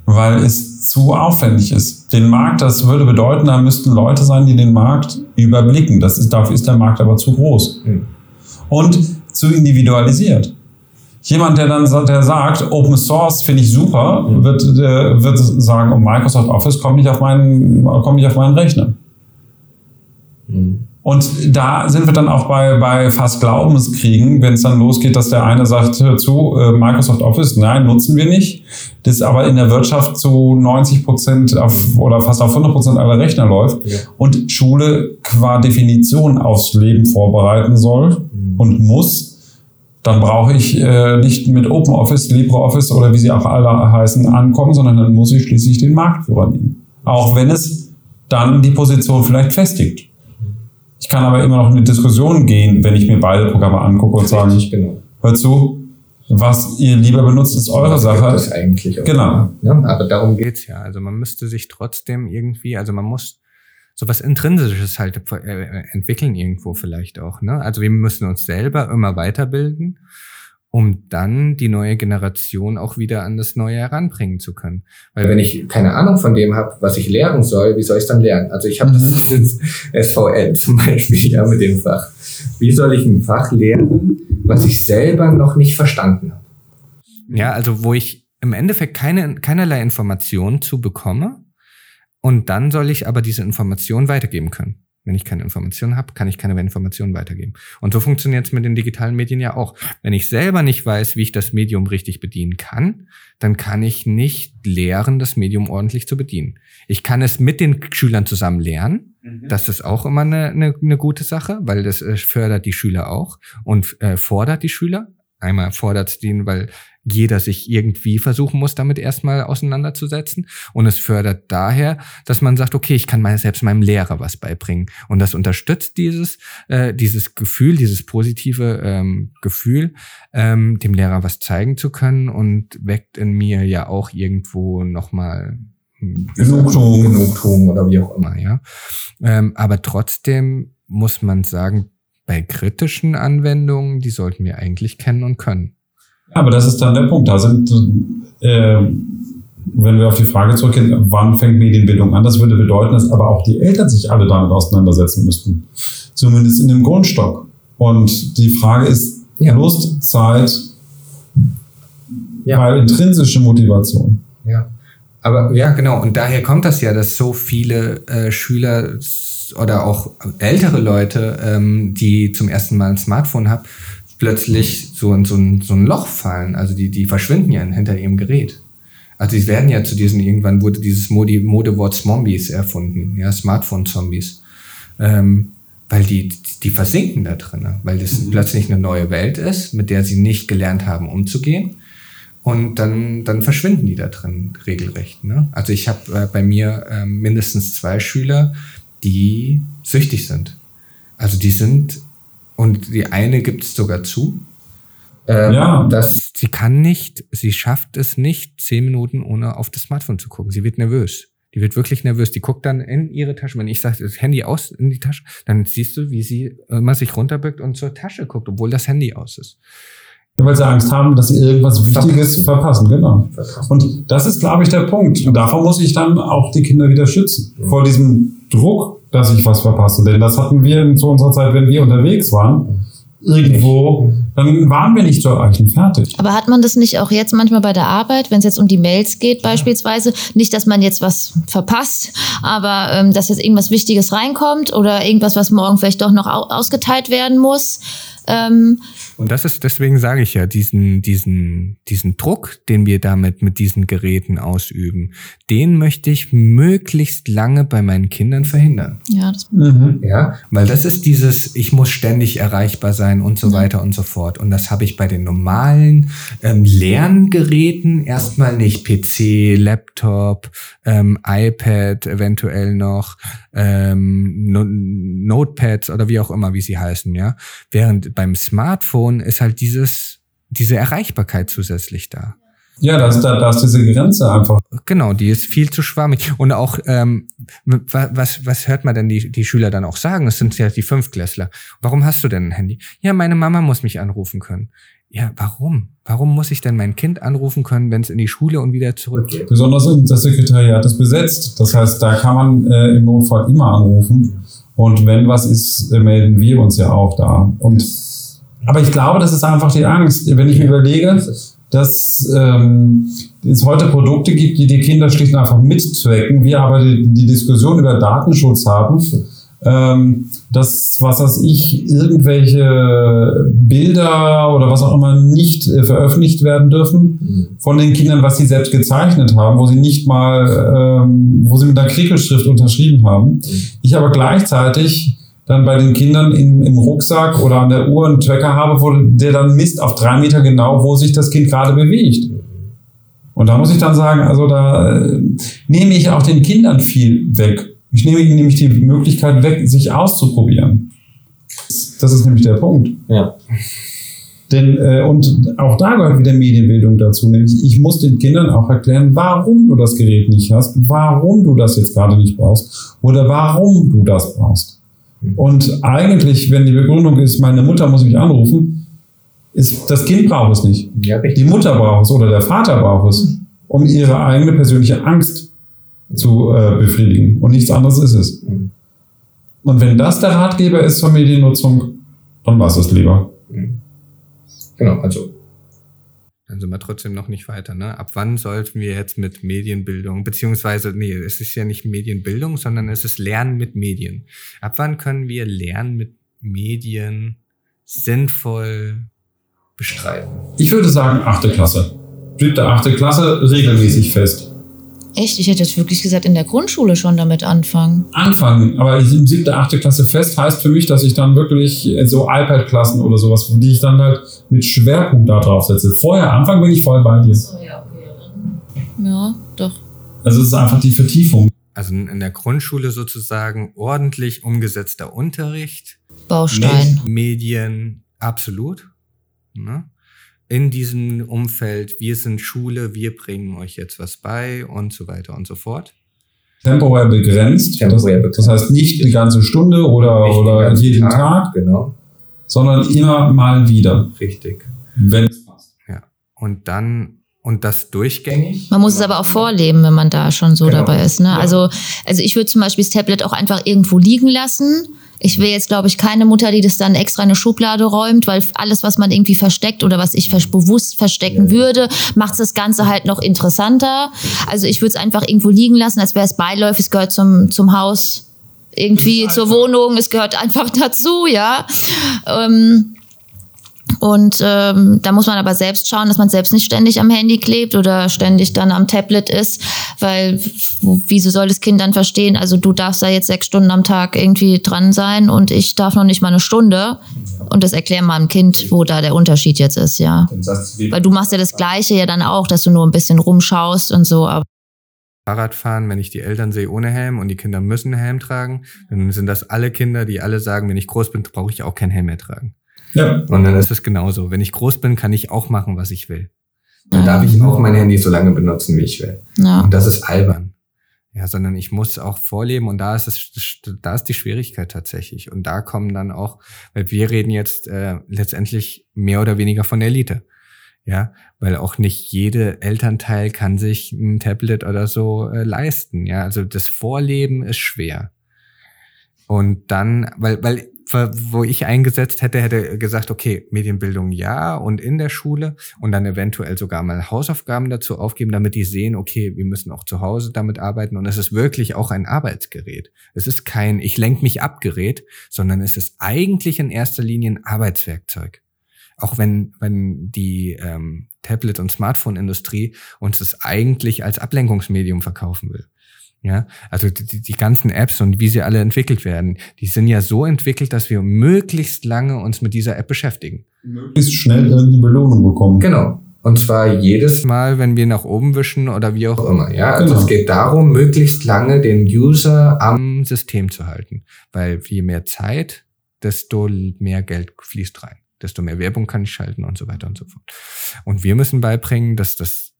S1: Weil es zu aufwendig ist. Den Markt, das würde bedeuten, da müssten Leute sein, die den Markt überblicken. Das ist, dafür ist der Markt aber zu groß. Mhm. Und zu individualisiert. Jemand, der dann der sagt, Open Source finde ich super, mhm. wird, äh, wird sagen, oh, Microsoft Office kommt nicht auf meinen, kommt nicht auf meinen Rechner. Mhm. Und da sind wir dann auch bei, bei fast Glaubenskriegen, wenn es dann losgeht, dass der eine sagt, hör zu, äh, Microsoft Office, nein, nutzen wir nicht. Das aber in der Wirtschaft zu 90 Prozent auf, oder fast auf 100 Prozent aller Rechner läuft ja. und Schule qua Definition aufs Leben vorbereiten soll mhm. und muss, dann brauche ich äh, nicht mit OpenOffice, LibreOffice oder wie sie auch alle heißen ankommen, sondern dann muss ich schließlich den Marktführer nehmen. Auch wenn es dann die Position vielleicht festigt. Ich kann aber immer noch in eine Diskussion gehen, wenn ich mir beide Programme angucke und sage, genau. hör zu, was ihr lieber benutzt, ist eure Sache. Das
S2: eigentlich
S1: auch. Genau.
S2: Ja, aber darum geht's ja. Also man müsste sich trotzdem irgendwie, also man muss sowas Intrinsisches halt äh, entwickeln irgendwo vielleicht auch. Ne? Also wir müssen uns selber immer weiterbilden um dann die neue Generation auch wieder an das Neue heranbringen zu können. Weil wenn ich keine Ahnung von dem habe, was ich lehren soll, wie soll ich es dann lernen? Also ich habe mhm. das SVL zum Beispiel ja mit dem Fach. Wie soll ich ein Fach lernen, was ich selber noch nicht verstanden habe? Ja, also wo ich im Endeffekt keine, keinerlei Informationen zu bekomme und dann soll ich aber diese Information weitergeben können. Wenn ich keine Informationen habe, kann ich keine Informationen weitergeben. Und so funktioniert es mit den digitalen Medien ja auch. Wenn ich selber nicht weiß, wie ich das Medium richtig bedienen kann, dann kann ich nicht lehren, das Medium ordentlich zu bedienen. Ich kann es mit den Schülern zusammen lernen. Mhm. Das ist auch immer eine, eine, eine gute Sache, weil das äh, fördert die Schüler auch und äh, fordert die Schüler. Einmal fordert den, weil jeder sich irgendwie versuchen muss, damit erstmal auseinanderzusetzen. Und es fördert daher, dass man sagt, okay, ich kann mal selbst meinem Lehrer was beibringen. Und das unterstützt dieses, äh, dieses Gefühl, dieses positive ähm, Gefühl, ähm, dem Lehrer was zeigen zu können und weckt in mir ja auch irgendwo nochmal
S1: Genugtuung, Genugtuung oder wie auch immer,
S2: ja. Ähm, aber trotzdem muss man sagen, bei kritischen Anwendungen, die sollten wir eigentlich kennen und können.
S1: Aber das ist dann der Punkt. Da sind, äh, wenn wir auf die Frage zurückgehen, wann fängt Medienbildung an, das würde bedeuten, dass aber auch die Eltern sich alle damit auseinandersetzen müssten. Zumindest in dem Grundstock. Und die Frage ist ja. Lust, Zeit, ja. weil intrinsische Motivation.
S2: Ja. Aber ja, genau. Und daher kommt das ja, dass so viele äh, Schüler oder auch ältere Leute, ähm, die zum ersten Mal ein Smartphone haben, plötzlich so in so ein, so ein Loch fallen. Also die, die verschwinden ja hinter ihrem Gerät. Also sie werden ja zu diesen, irgendwann wurde dieses Modi, Modewort Zombies erfunden, ja, Smartphone-Zombies. Ähm, weil die, die versinken da drin, weil das mhm. plötzlich eine neue Welt ist, mit der sie nicht gelernt haben, umzugehen. Und dann, dann verschwinden die da drin regelrecht. Ne? Also ich habe äh, bei mir äh, mindestens zwei Schüler, die süchtig sind. Also die sind und die eine gibt es sogar zu. Ähm, ja. Dass sie kann nicht, sie schafft es nicht, zehn Minuten ohne auf das Smartphone zu gucken. Sie wird nervös. Die wird wirklich nervös. Die guckt dann in ihre Tasche. Wenn ich sage, das Handy aus in die Tasche, dann siehst du, wie sie immer sich runterbückt und zur Tasche guckt, obwohl das Handy aus ist.
S1: Weil sie Angst haben, dass sie irgendwas Wichtiges verpassen, genau. Und das ist, glaube ich, der Punkt. Und davor muss ich dann auch die Kinder wieder schützen. Vor diesem Druck, dass ich was verpasse. Denn das hatten wir zu unserer Zeit, wenn wir unterwegs waren, irgendwo, dann waren wir nicht zu erreichen, fertig.
S3: Aber hat man das nicht auch jetzt manchmal bei der Arbeit, wenn es jetzt um die Mails geht beispielsweise, nicht, dass man jetzt was verpasst, aber ähm, dass jetzt irgendwas Wichtiges reinkommt oder irgendwas, was morgen vielleicht doch noch ausgeteilt werden muss? Ähm,
S2: und das ist, deswegen sage ich ja, diesen, diesen, diesen Druck, den wir damit mit diesen Geräten ausüben, den möchte ich möglichst lange bei meinen Kindern verhindern.
S3: Ja, das
S2: mhm. ja weil das ist dieses, ich muss ständig erreichbar sein und so weiter und so fort. Und das habe ich bei den normalen ähm, Lerngeräten erstmal nicht. PC, Laptop, ähm, iPad eventuell noch, ähm, no Notepads oder wie auch immer, wie sie heißen, ja. Während beim Smartphone ist halt dieses, diese Erreichbarkeit zusätzlich da.
S1: Ja, da ist, da, da ist diese Grenze einfach.
S2: Genau, die ist viel zu schwammig. Und auch, ähm, was, was hört man denn die, die Schüler dann auch sagen? Das sind ja die Fünfklässler. Warum hast du denn ein Handy? Ja, meine Mama muss mich anrufen können. Ja, warum? Warum muss ich denn mein Kind anrufen können, wenn es in die Schule und wieder zurückgeht?
S1: Besonders das Sekretariat ist besetzt. Das heißt, da kann man äh, im Notfall immer anrufen. Und wenn was ist, äh, melden wir uns ja auch da. Und aber ich glaube, das ist einfach die Angst. Wenn ich mir überlege, dass ähm, es heute Produkte gibt, die die Kinder schlicht und einfach mitzwecken, wir aber die, die Diskussion über Datenschutz haben, ähm, dass, was weiß ich, irgendwelche Bilder oder was auch immer nicht äh, veröffentlicht werden dürfen mhm. von den Kindern, was sie selbst gezeichnet haben, wo sie nicht mal, ähm, wo sie mit einer Kriegelschrift unterschrieben haben. Mhm. Ich aber gleichzeitig dann bei den Kindern im, im Rucksack oder an der Uhr einen Tracker habe, wo der dann misst auf drei Meter genau, wo sich das Kind gerade bewegt. Und da muss ich dann sagen, also da äh, nehme ich auch den Kindern viel weg. Ich nehme ihnen nämlich die Möglichkeit weg, sich auszuprobieren. Das ist nämlich der Punkt.
S2: Ja.
S1: Denn, äh, und auch da gehört wieder Medienbildung dazu. Nämlich, ich muss den Kindern auch erklären, warum du das Gerät nicht hast, warum du das jetzt gerade nicht brauchst oder warum du das brauchst. Und eigentlich, wenn die Begründung ist, meine Mutter muss mich anrufen, ist das Kind braucht es nicht. Ja, die Mutter braucht es oder der Vater braucht es, um ihre eigene persönliche Angst zu äh, befriedigen. Und nichts anderes ist es. Mhm. Und wenn das der Ratgeber ist zur Mediennutzung, dann war es lieber. Mhm.
S2: Genau, also dann sind wir trotzdem noch nicht weiter. Ne? Ab wann sollten wir jetzt mit Medienbildung, beziehungsweise, nee, es ist ja nicht Medienbildung, sondern es ist Lernen mit Medien. Ab wann können wir Lernen mit Medien sinnvoll bestreiten?
S1: Ich würde sagen, achte Klasse. Siebte, achte Klasse regelmäßig fest.
S3: Echt? Ich hätte jetzt wirklich gesagt, in der Grundschule schon damit anfangen.
S1: Anfangen, aber in siebte, achte Klasse fest heißt für mich, dass ich dann wirklich so iPad-Klassen oder sowas, die ich dann halt mit Schwerpunkt da drauf setze. Vorher, Anfang bin ich voll bei dir.
S3: Ja, doch.
S1: Also es ist einfach die Vertiefung.
S2: Also in der Grundschule sozusagen ordentlich umgesetzter Unterricht.
S3: Baustein.
S2: Mit Medien, absolut. Ne? In diesem Umfeld, wir sind Schule, wir bringen euch jetzt was bei und so weiter und so fort.
S1: Temporär begrenzt. Temporär begrenzt. Das, heißt nicht die ganze Stunde oder, oder jeden Tag, Tag,
S2: genau.
S1: sondern immer mal wieder.
S2: Richtig.
S1: Wenn es
S2: passt. Ja. Und dann und das durchgängig.
S3: Man muss es aber auch vorleben, wenn man da schon so genau. dabei ist. Ne? Ja. Also, also ich würde zum Beispiel das Tablet auch einfach irgendwo liegen lassen ich will jetzt, glaube ich, keine Mutter, die das dann extra in eine Schublade räumt, weil alles, was man irgendwie versteckt oder was ich bewusst verstecken würde, macht das Ganze halt noch interessanter. Also ich würde es einfach irgendwo liegen lassen, als wäre es beiläufig, es gehört zum, zum Haus, irgendwie zur Wohnung, es gehört einfach dazu, ja. Ähm, und ähm, da muss man aber selbst schauen, dass man selbst nicht ständig am Handy klebt oder ständig dann am Tablet ist, weil wieso soll das Kind dann verstehen, also du darfst da jetzt sechs Stunden am Tag irgendwie dran sein und ich darf noch nicht mal eine Stunde. Und das erklären mal dem Kind, wo da der Unterschied jetzt ist, ja. Weil du machst ja das Gleiche ja dann auch, dass du nur ein bisschen rumschaust und so. Aber
S2: Fahrradfahren, wenn ich die Eltern sehe ohne Helm und die Kinder müssen Helm tragen, dann sind das alle Kinder, die alle sagen, wenn ich groß bin, brauche ich auch kein Helm mehr tragen. Ja. Und dann ist es genauso. Wenn ich groß bin, kann ich auch machen, was ich will. Dann darf ich auch mein Handy so lange benutzen, wie ich will. Ja. Und das ist albern. Ja, sondern ich muss auch vorleben und da ist es, da ist die Schwierigkeit tatsächlich. Und da kommen dann auch, weil wir reden jetzt äh, letztendlich mehr oder weniger von der Elite. Ja, weil auch nicht jede Elternteil kann sich ein Tablet oder so äh, leisten. Ja, also das Vorleben ist schwer. Und dann, weil, weil wo ich eingesetzt hätte, hätte gesagt, okay, Medienbildung ja und in der Schule und dann eventuell sogar mal Hausaufgaben dazu aufgeben, damit die sehen, okay, wir müssen auch zu Hause damit arbeiten und es ist wirklich auch ein Arbeitsgerät. Es ist kein Ich lenk mich ab Gerät, sondern es ist eigentlich in erster Linie ein Arbeitswerkzeug. Auch wenn, wenn die ähm, Tablet- und Smartphone-Industrie uns es eigentlich als Ablenkungsmedium verkaufen will. Ja, also die, die ganzen Apps und wie sie alle entwickelt werden, die sind ja so entwickelt, dass wir möglichst lange uns mit dieser App beschäftigen.
S1: Möglichst schnell irgendeine Belohnung bekommen.
S2: Genau. Und zwar jedes Mal, wenn wir nach oben wischen oder wie auch immer. Ja, also genau. es geht darum, möglichst lange den User am System zu halten. Weil je mehr Zeit, desto mehr Geld fließt rein. Desto mehr Werbung kann ich schalten und so weiter und so fort. Und wir müssen beibringen, dass das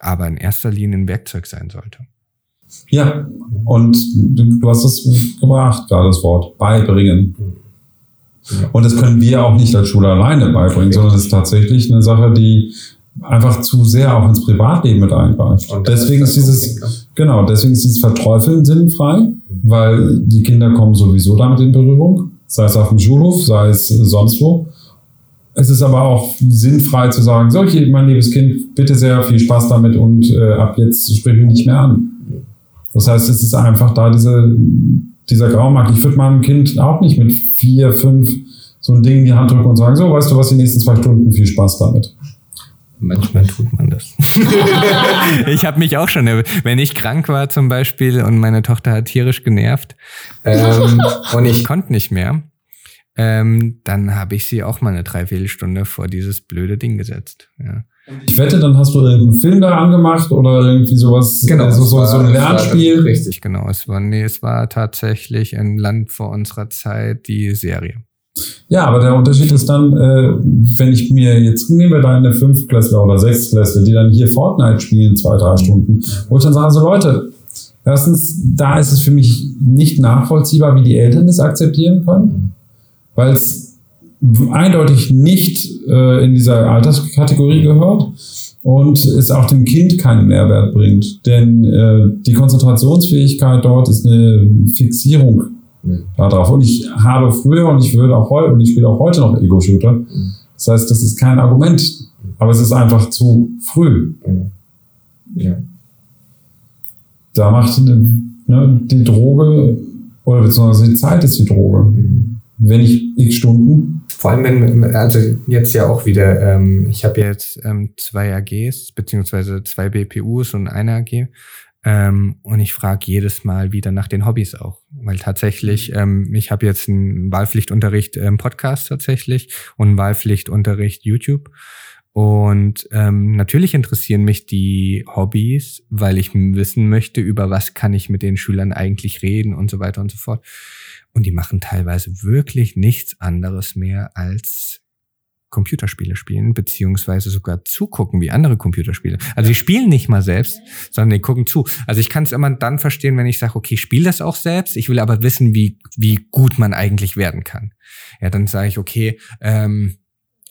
S2: aber in erster Linie ein Werkzeug sein sollte.
S1: Ja, und du hast es gebracht, gerade das Wort, beibringen. Und das können wir auch nicht als Schule alleine beibringen, sondern es ist tatsächlich eine Sache, die einfach zu sehr auch ins Privatleben mit eingreift. Deswegen ist dieses, genau, deswegen ist dieses Verteufeln sinnfrei, weil die Kinder kommen sowieso damit in Berührung, sei es auf dem Schulhof, sei es sonst wo. Es ist aber auch sinnfrei zu sagen, so, hier, mein liebes Kind, bitte sehr viel Spaß damit und äh, ab jetzt sprich mich nicht mehr an. Das heißt, es ist einfach da diese, dieser Graumarkt. Ich würde meinem Kind auch nicht mit vier, fünf so ein Ding in die Hand drücken und sagen, so, weißt du was, die nächsten zwei Stunden viel Spaß damit.
S2: Manchmal tut man das. ich habe mich auch schon, wenn ich krank war zum Beispiel und meine Tochter hat tierisch genervt ähm, und ich konnte nicht mehr, ähm, dann habe ich sie auch mal eine Dreiviertelstunde vor dieses blöde Ding gesetzt. Ja.
S1: Ich wette, dann hast du irgendeinen Film da angemacht oder irgendwie sowas,
S2: genau, also so, so ein Lernspiel. Richtig, genau. Es war, nee, es war tatsächlich ein Land vor unserer Zeit die Serie.
S1: Ja, aber der Unterschied ist dann, äh, wenn ich mir jetzt nehme deine Fünftklässler oder Sechstklässler, die dann hier Fortnite spielen, zwei, drei Stunden, wo ich dann sage, so Leute, erstens, da ist es für mich nicht nachvollziehbar, wie die Eltern das akzeptieren können, weil es eindeutig nicht äh, in dieser Alterskategorie gehört und es auch dem Kind keinen Mehrwert bringt. Denn äh, die Konzentrationsfähigkeit dort ist eine Fixierung mhm. darauf. Und ich habe früher und ich würde auch heute und ich spiele auch heute noch Ego-Shooter. Mhm. Das heißt, das ist kein Argument. Aber es ist einfach zu früh.
S4: Mhm. Ja.
S1: Da macht ne, die Droge, oder beziehungsweise die Zeit ist die Droge.
S4: Mhm.
S1: Wenn ich x Stunden.
S2: Vor allem, wenn, also jetzt ja auch wieder, ähm, ich habe jetzt ähm, zwei AGs, beziehungsweise zwei BPUs und eine AG. Ähm, und ich frage jedes Mal wieder nach den Hobbys auch. Weil tatsächlich, ähm, ich habe jetzt einen Wahlpflichtunterricht ähm, Podcast tatsächlich und einen Wahlpflichtunterricht YouTube. Und ähm, natürlich interessieren mich die Hobbys, weil ich wissen möchte, über was kann ich mit den Schülern eigentlich reden und so weiter und so fort. Und die machen teilweise wirklich nichts anderes mehr als Computerspiele spielen, beziehungsweise sogar zugucken wie andere Computerspiele. Also die spielen nicht mal selbst, sondern die gucken zu. Also ich kann es immer dann verstehen, wenn ich sage, okay, ich spiele das auch selbst, ich will aber wissen, wie, wie gut man eigentlich werden kann. Ja, dann sage ich, okay, ähm,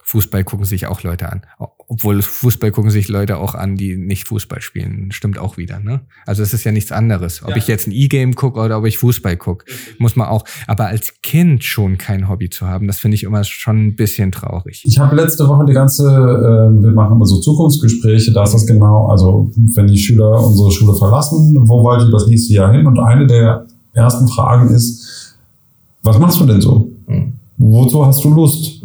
S2: Fußball gucken sich auch Leute an. Obwohl Fußball gucken sich Leute auch an, die nicht Fußball spielen. Stimmt auch wieder, ne? Also es ist ja nichts anderes. Ob ja. ich jetzt ein E-Game gucke oder ob ich Fußball gucke, muss man auch. Aber als Kind schon kein Hobby zu haben, das finde ich immer schon ein bisschen traurig.
S1: Ich habe letzte Woche die ganze, äh, wir machen immer so Zukunftsgespräche, da ist das genau, also wenn die Schüler unsere Schule verlassen, wo wollt ihr das nächste Jahr hin? Und eine der ersten Fragen ist, was machst du denn so? Mhm. Wozu hast du Lust?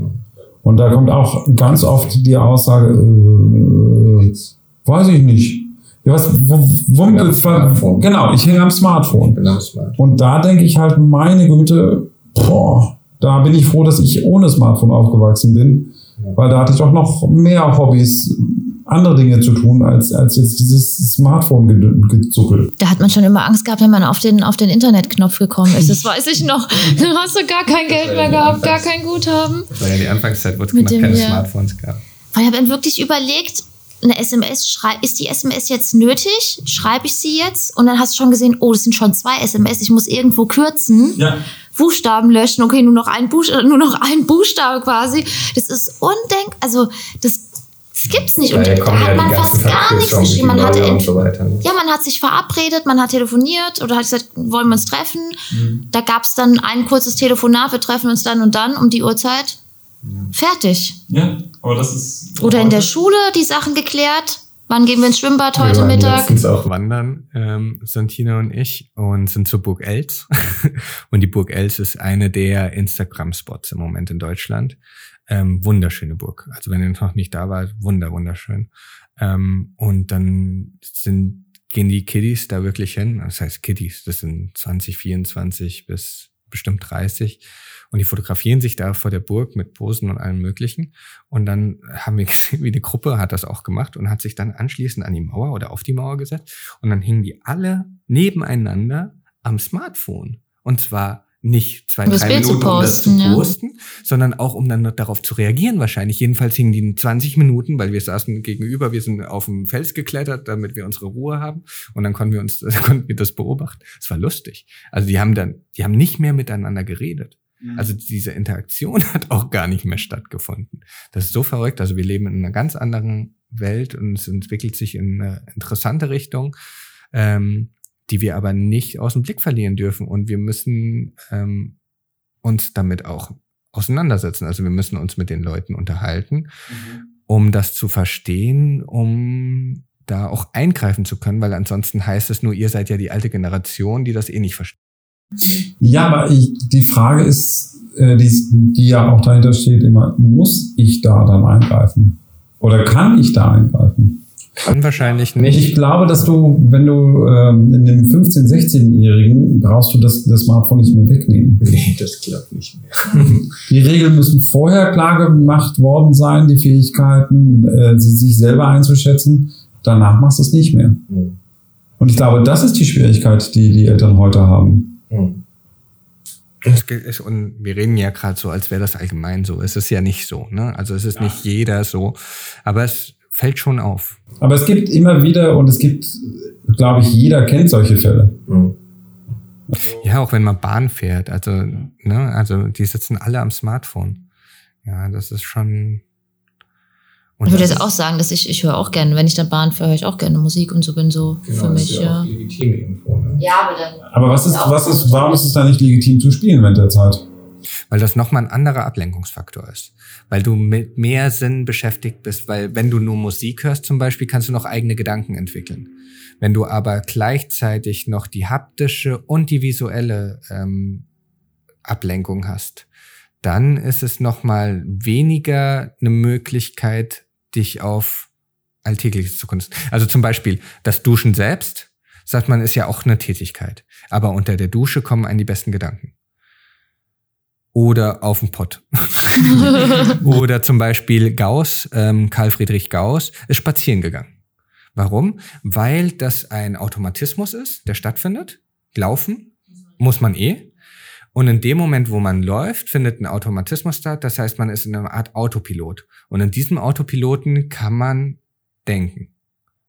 S1: Und da kommt auch ganz oft die Aussage, äh, weiß ich nicht. Ja, was, wo, wo, genau, ich hänge am Smartphone. Genau, Smartphone. Und da denke ich halt, meine Güte, boah, da bin ich froh, dass ich ohne Smartphone aufgewachsen bin, weil da hatte ich auch noch mehr Hobbys, andere Dinge zu tun, als, als jetzt dieses Smartphone-Gezuckel.
S3: Da hat man schon immer Angst gehabt, wenn man auf den, auf den Internetknopf gekommen ist. Das weiß ich noch. Da hast du gar kein Geld mehr gehabt, gar kein Guthaben.
S2: Das war ja die Anfangszeit, wo es noch keine Smartphones gab.
S3: Weil ich habe dann wirklich überlegt, eine SMS, ist die SMS jetzt nötig? Schreibe ich sie jetzt? Und dann hast du schon gesehen, oh, das sind schon zwei SMS, ich muss irgendwo kürzen. Ja. Buchstaben löschen, okay, nur noch ein Buchstabe, nur noch ein Buchstabe quasi. Das ist undenkbar, also das das gibt's nicht. Und da hat ja man fast gar nichts geschrieben. Man hat so weiter, ne? Ja, man hat sich verabredet, man hat telefoniert oder hat gesagt, wollen wir uns treffen. Mhm. Da gab's dann ein kurzes Telefonat, wir treffen uns dann und dann um die Uhrzeit. Ja. Fertig.
S1: Ja, aber das ist.
S3: Oder in der Schule die Sachen geklärt. Wann gehen wir ins Schwimmbad heute wir Mittag?
S2: letztens auch wandern, ähm, Santina und ich, und sind zur Burg Els. und die Burg Els ist eine der Instagram-Spots im Moment in Deutschland. Ähm, wunderschöne Burg. Also wenn ihr noch nicht da war, wunder, wunderschön. Ähm, und dann sind, gehen die Kiddies da wirklich hin. Das heißt Kiddies, das sind 20, 24 bis bestimmt 30. Und die fotografieren sich da vor der Burg mit Posen und allem Möglichen. Und dann haben wir gesehen, wie eine Gruppe hat das auch gemacht und hat sich dann anschließend an die Mauer oder auf die Mauer gesetzt. Und dann hingen die alle nebeneinander am Smartphone. Und zwar nicht zwei, drei Bild Minuten, um das zu posten, ja. sondern auch, um dann darauf zu reagieren wahrscheinlich. Jedenfalls hingen die 20 Minuten, weil wir saßen gegenüber, wir sind auf dem Fels geklettert, damit wir unsere Ruhe haben. Und dann konnten wir uns, konnten wir das beobachten. Es war lustig. Also die haben dann, die haben nicht mehr miteinander geredet. Mhm. Also diese Interaktion hat auch gar nicht mehr stattgefunden. Das ist so verrückt. Also wir leben in einer ganz anderen Welt und es entwickelt sich in eine interessante Richtung. Ähm, die wir aber nicht aus dem Blick verlieren dürfen. Und wir müssen ähm, uns damit auch auseinandersetzen. Also wir müssen uns mit den Leuten unterhalten, mhm. um das zu verstehen, um da auch eingreifen zu können, weil ansonsten heißt es nur, ihr seid ja die alte Generation, die das eh nicht versteht.
S1: Ja, aber ich, die Frage ist, äh, die, die ja auch dahinter steht, immer, muss ich da dann eingreifen? Oder kann ich da eingreifen?
S2: Kann wahrscheinlich nicht.
S1: Ich glaube, dass du, wenn du ähm, in dem 15-, 16-Jährigen brauchst du das, das Smartphone nicht mehr wegnehmen.
S2: Nee, das klappt nicht mehr.
S1: die Regeln müssen vorher klar gemacht worden sein, die Fähigkeiten, äh, sich selber einzuschätzen. Danach machst du es nicht mehr. Mhm. Und ich glaube, das ist die Schwierigkeit, die die Eltern heute haben. Mhm.
S2: Und wir reden ja gerade so, als wäre das allgemein so. Es ist ja nicht so. Ne? Also es ist ja. nicht jeder so. Aber es fällt schon auf.
S1: Aber es gibt immer wieder und es gibt, glaube ich, jeder kennt solche Fälle. Mhm.
S2: Ja, auch wenn man Bahn fährt. Also, ne, also die sitzen alle am Smartphone. Ja, das ist schon.
S3: Und ich würde jetzt auch sagen, dass ich, ich höre auch gerne, wenn ich dann Bahn fahre, höre ich auch gerne Musik und so bin so genau, für mich. ja, ja. legitim irgendwo,
S1: ne? ja, aber dann. Aber was ist, was ist, warum ist es da nicht legitim zu spielen während der Zeit?
S2: Weil das nochmal ein anderer Ablenkungsfaktor ist. Weil du mit mehr Sinn beschäftigt bist, weil wenn du nur Musik hörst zum Beispiel, kannst du noch eigene Gedanken entwickeln. Wenn du aber gleichzeitig noch die haptische und die visuelle ähm, Ablenkung hast, dann ist es nochmal weniger eine Möglichkeit, dich auf Alltägliches zu konzentrieren. Also zum Beispiel das Duschen selbst, sagt man, ist ja auch eine Tätigkeit. Aber unter der Dusche kommen einem die besten Gedanken. Oder auf den Pott. Oder zum Beispiel Gauss, ähm, Karl Friedrich Gauss, ist spazieren gegangen. Warum? Weil das ein Automatismus ist, der stattfindet. Laufen muss man eh. Und in dem Moment, wo man läuft, findet ein Automatismus statt. Das heißt, man ist in einer Art Autopilot. Und in diesem Autopiloten kann man denken.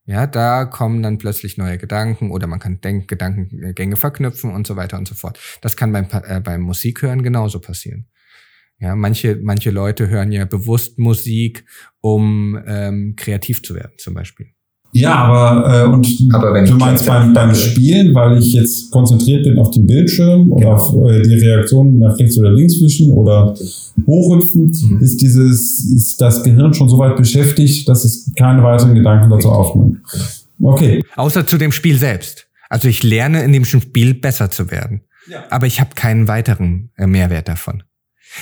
S2: Ja, da kommen dann plötzlich neue Gedanken oder man kann Denk Gedankengänge verknüpfen und so weiter und so fort. Das kann beim, äh, beim Musikhören genauso passieren. Ja, manche, manche Leute hören ja bewusst Musik, um ähm, kreativ zu werden, zum Beispiel.
S1: Ja, aber, äh, und
S4: Aber wenn
S1: du meinst beim, beim Spielen, weil ich jetzt konzentriert bin auf den Bildschirm oder
S4: Genau.
S1: auf äh, die Reaktionen nach rechts oder links wischen oder hochhüpfen,
S4: Mhm.
S1: ist dieses, ist das Gehirn schon so weit beschäftigt, dass es keine weiteren Gedanken dazu aufnimmt. Okay.
S2: Außer zu dem Spiel selbst. Also ich lerne in dem Spiel besser zu werden.
S1: Ja.
S2: Aber ich habe keinen weiteren äh, Mehrwert davon.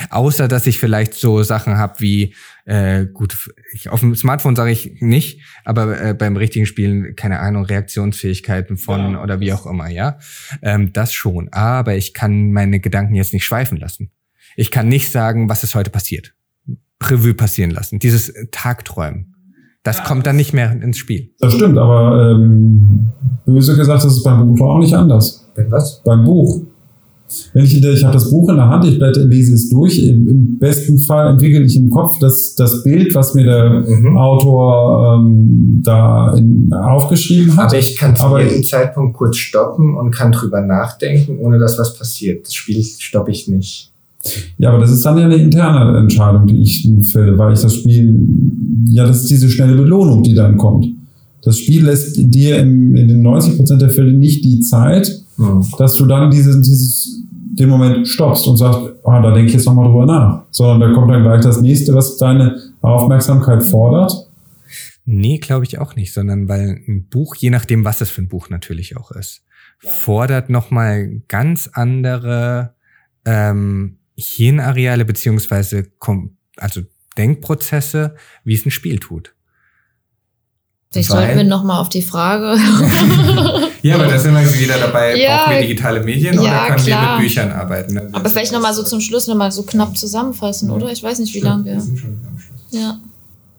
S2: Außer dass ich vielleicht so Sachen habe wie, äh, gut, ich, auf dem Smartphone sage ich nicht, aber äh, beim richtigen Spielen, keine Ahnung, Reaktionsfähigkeiten von
S1: Ja.
S2: oder wie auch immer, ja. Ähm, das schon. Aber ich kann meine Gedanken jetzt nicht schweifen lassen. Ich kann nicht sagen, was ist heute passiert. Revue passieren lassen. Dieses Tagträumen. Das kommt dann nicht mehr ins Spiel.
S1: Das stimmt, aber ähm, böse gesagt, das ist beim Buch auch nicht anders.
S4: Was?
S1: Beim Buch. Wenn ich, ich habe das Buch in der Hand, ich blätter, lese es durch. Im, Im besten Fall entwickle ich im Kopf das, das Bild, was mir der
S4: Mhm.
S1: Autor ähm, da in, aufgeschrieben hat.
S4: Aber ich kann zu jedem Zeitpunkt kurz stoppen und kann drüber nachdenken, ohne dass was passiert. Das Spiel stoppe ich nicht.
S1: Ja, aber das ist dann ja eine interne Entscheidung, die ich fälle, weil ich das Spiel, ja, das ist diese schnelle Belohnung, die dann kommt. Das Spiel lässt dir im, in den 90% der Fälle nicht die Zeit,
S4: Hm.
S1: dass du dann dieses, dieses, den Moment stoppst und sagst, ah, da denke ich jetzt nochmal drüber nach. Sondern da kommt dann gleich das nächste, was deine Aufmerksamkeit fordert.
S2: Nee, glaube ich auch nicht, sondern weil ein Buch, je nachdem, was es für ein Buch natürlich auch ist, fordert nochmal ganz andere ähm, Hirnareale beziehungsweise also Denkprozesse, wie es ein Spiel tut.
S3: Vielleicht
S4: Weil-
S3: sollten wir nochmal auf die Frage.
S2: Ja, aber da sind wir wieder dabei,
S3: Ja,
S2: brauchen wir digitale Medien
S3: ja,
S2: oder können wir
S3: klar.
S2: mit Büchern arbeiten? ne?
S3: Aber vielleicht nochmal so zum Schluss nochmal so knapp zusammenfassen, oder? Ich weiß nicht, wie lange wir.
S2: sind schon am Schluss.
S3: Ja.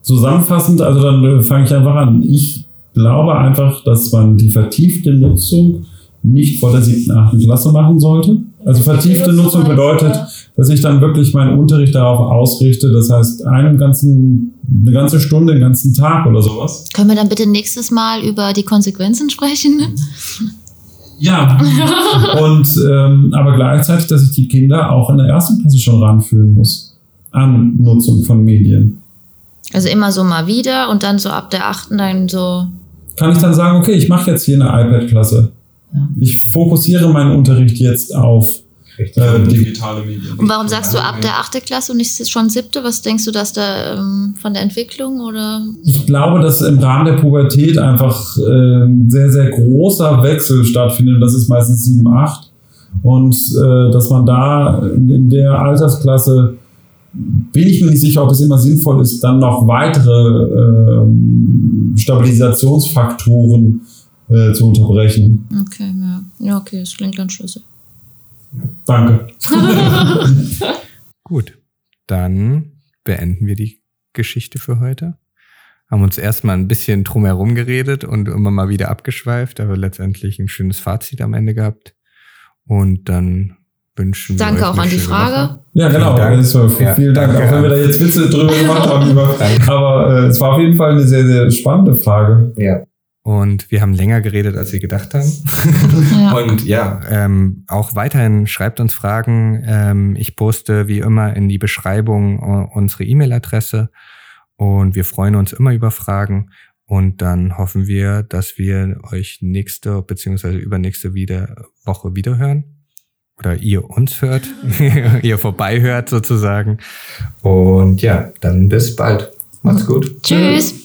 S1: Zusammenfassend, also dann äh, fange ich einfach an. Ich glaube einfach, dass man die vertiefte Nutzung nicht vor der siebten, achten Klasse machen sollte. Also vertiefte Nutzung bedeutet, dass ich dann wirklich meinen Unterricht darauf ausrichte. Das heißt, einen ganzen, eine ganze Stunde, einen ganzen Tag oder sowas.
S3: Können wir dann bitte nächstes Mal über die Konsequenzen sprechen?
S1: Ja. Und ähm, aber gleichzeitig, dass ich die Kinder auch in der ersten Klasse schon ranführen muss an Nutzung von Medien.
S3: Also immer so mal wieder und dann so ab der achten dann so.
S1: Kann ich dann sagen, okay, ich mache jetzt hier eine iPad-Klasse. Ich fokussiere meinen Unterricht jetzt auf äh, digitale Medien.
S3: Und warum sagst du ab der achte Klasse und nicht schon siebte? Was denkst du, dass da ähm, von der Entwicklung oder?
S1: Ich glaube, dass im Rahmen der Pubertät einfach äh, ein sehr, sehr großer Wechsel stattfindet. Das ist meistens 7, 8. Und äh, dass man da in in der Altersklasse, bin ich mir nicht sicher, ob es immer sinnvoll ist, dann noch weitere ähm, Stabilisationsfaktoren äh, zu unterbrechen.
S3: Okay, ja. Ja, okay, das klingt dann schlüssig.
S1: Danke.
S2: Gut, dann beenden wir die Geschichte für heute. Haben uns erstmal ein bisschen drumherum geredet und immer mal wieder abgeschweift, aber letztendlich ein schönes Fazit am Ende gehabt. Und dann wünschen wir
S3: Danke auch an die Frage.
S2: Woche.
S1: Ja, genau.
S2: Vielen Dank.
S1: War,
S2: Ja,
S1: vielen Dank.
S2: danke.
S1: Auch wenn wir da jetzt Witze drüber gemacht haben. Über, aber äh, es war auf jeden Fall eine sehr, sehr spannende Frage.
S4: Ja.
S2: Und wir haben länger geredet, als wir gedacht haben.
S3: Ja.
S2: Und ja, ähm, auch weiterhin schreibt uns Fragen. Ähm, ich poste wie immer in die Beschreibung äh, unsere E-Mail-Adresse und wir freuen uns immer über Fragen. Und dann hoffen wir, dass wir euch nächste beziehungsweise übernächste wieder, Woche wiederhören. oder ihr uns hört, ihr vorbeihört sozusagen. Und ja, dann bis bald. Macht's gut.
S3: Tschüss.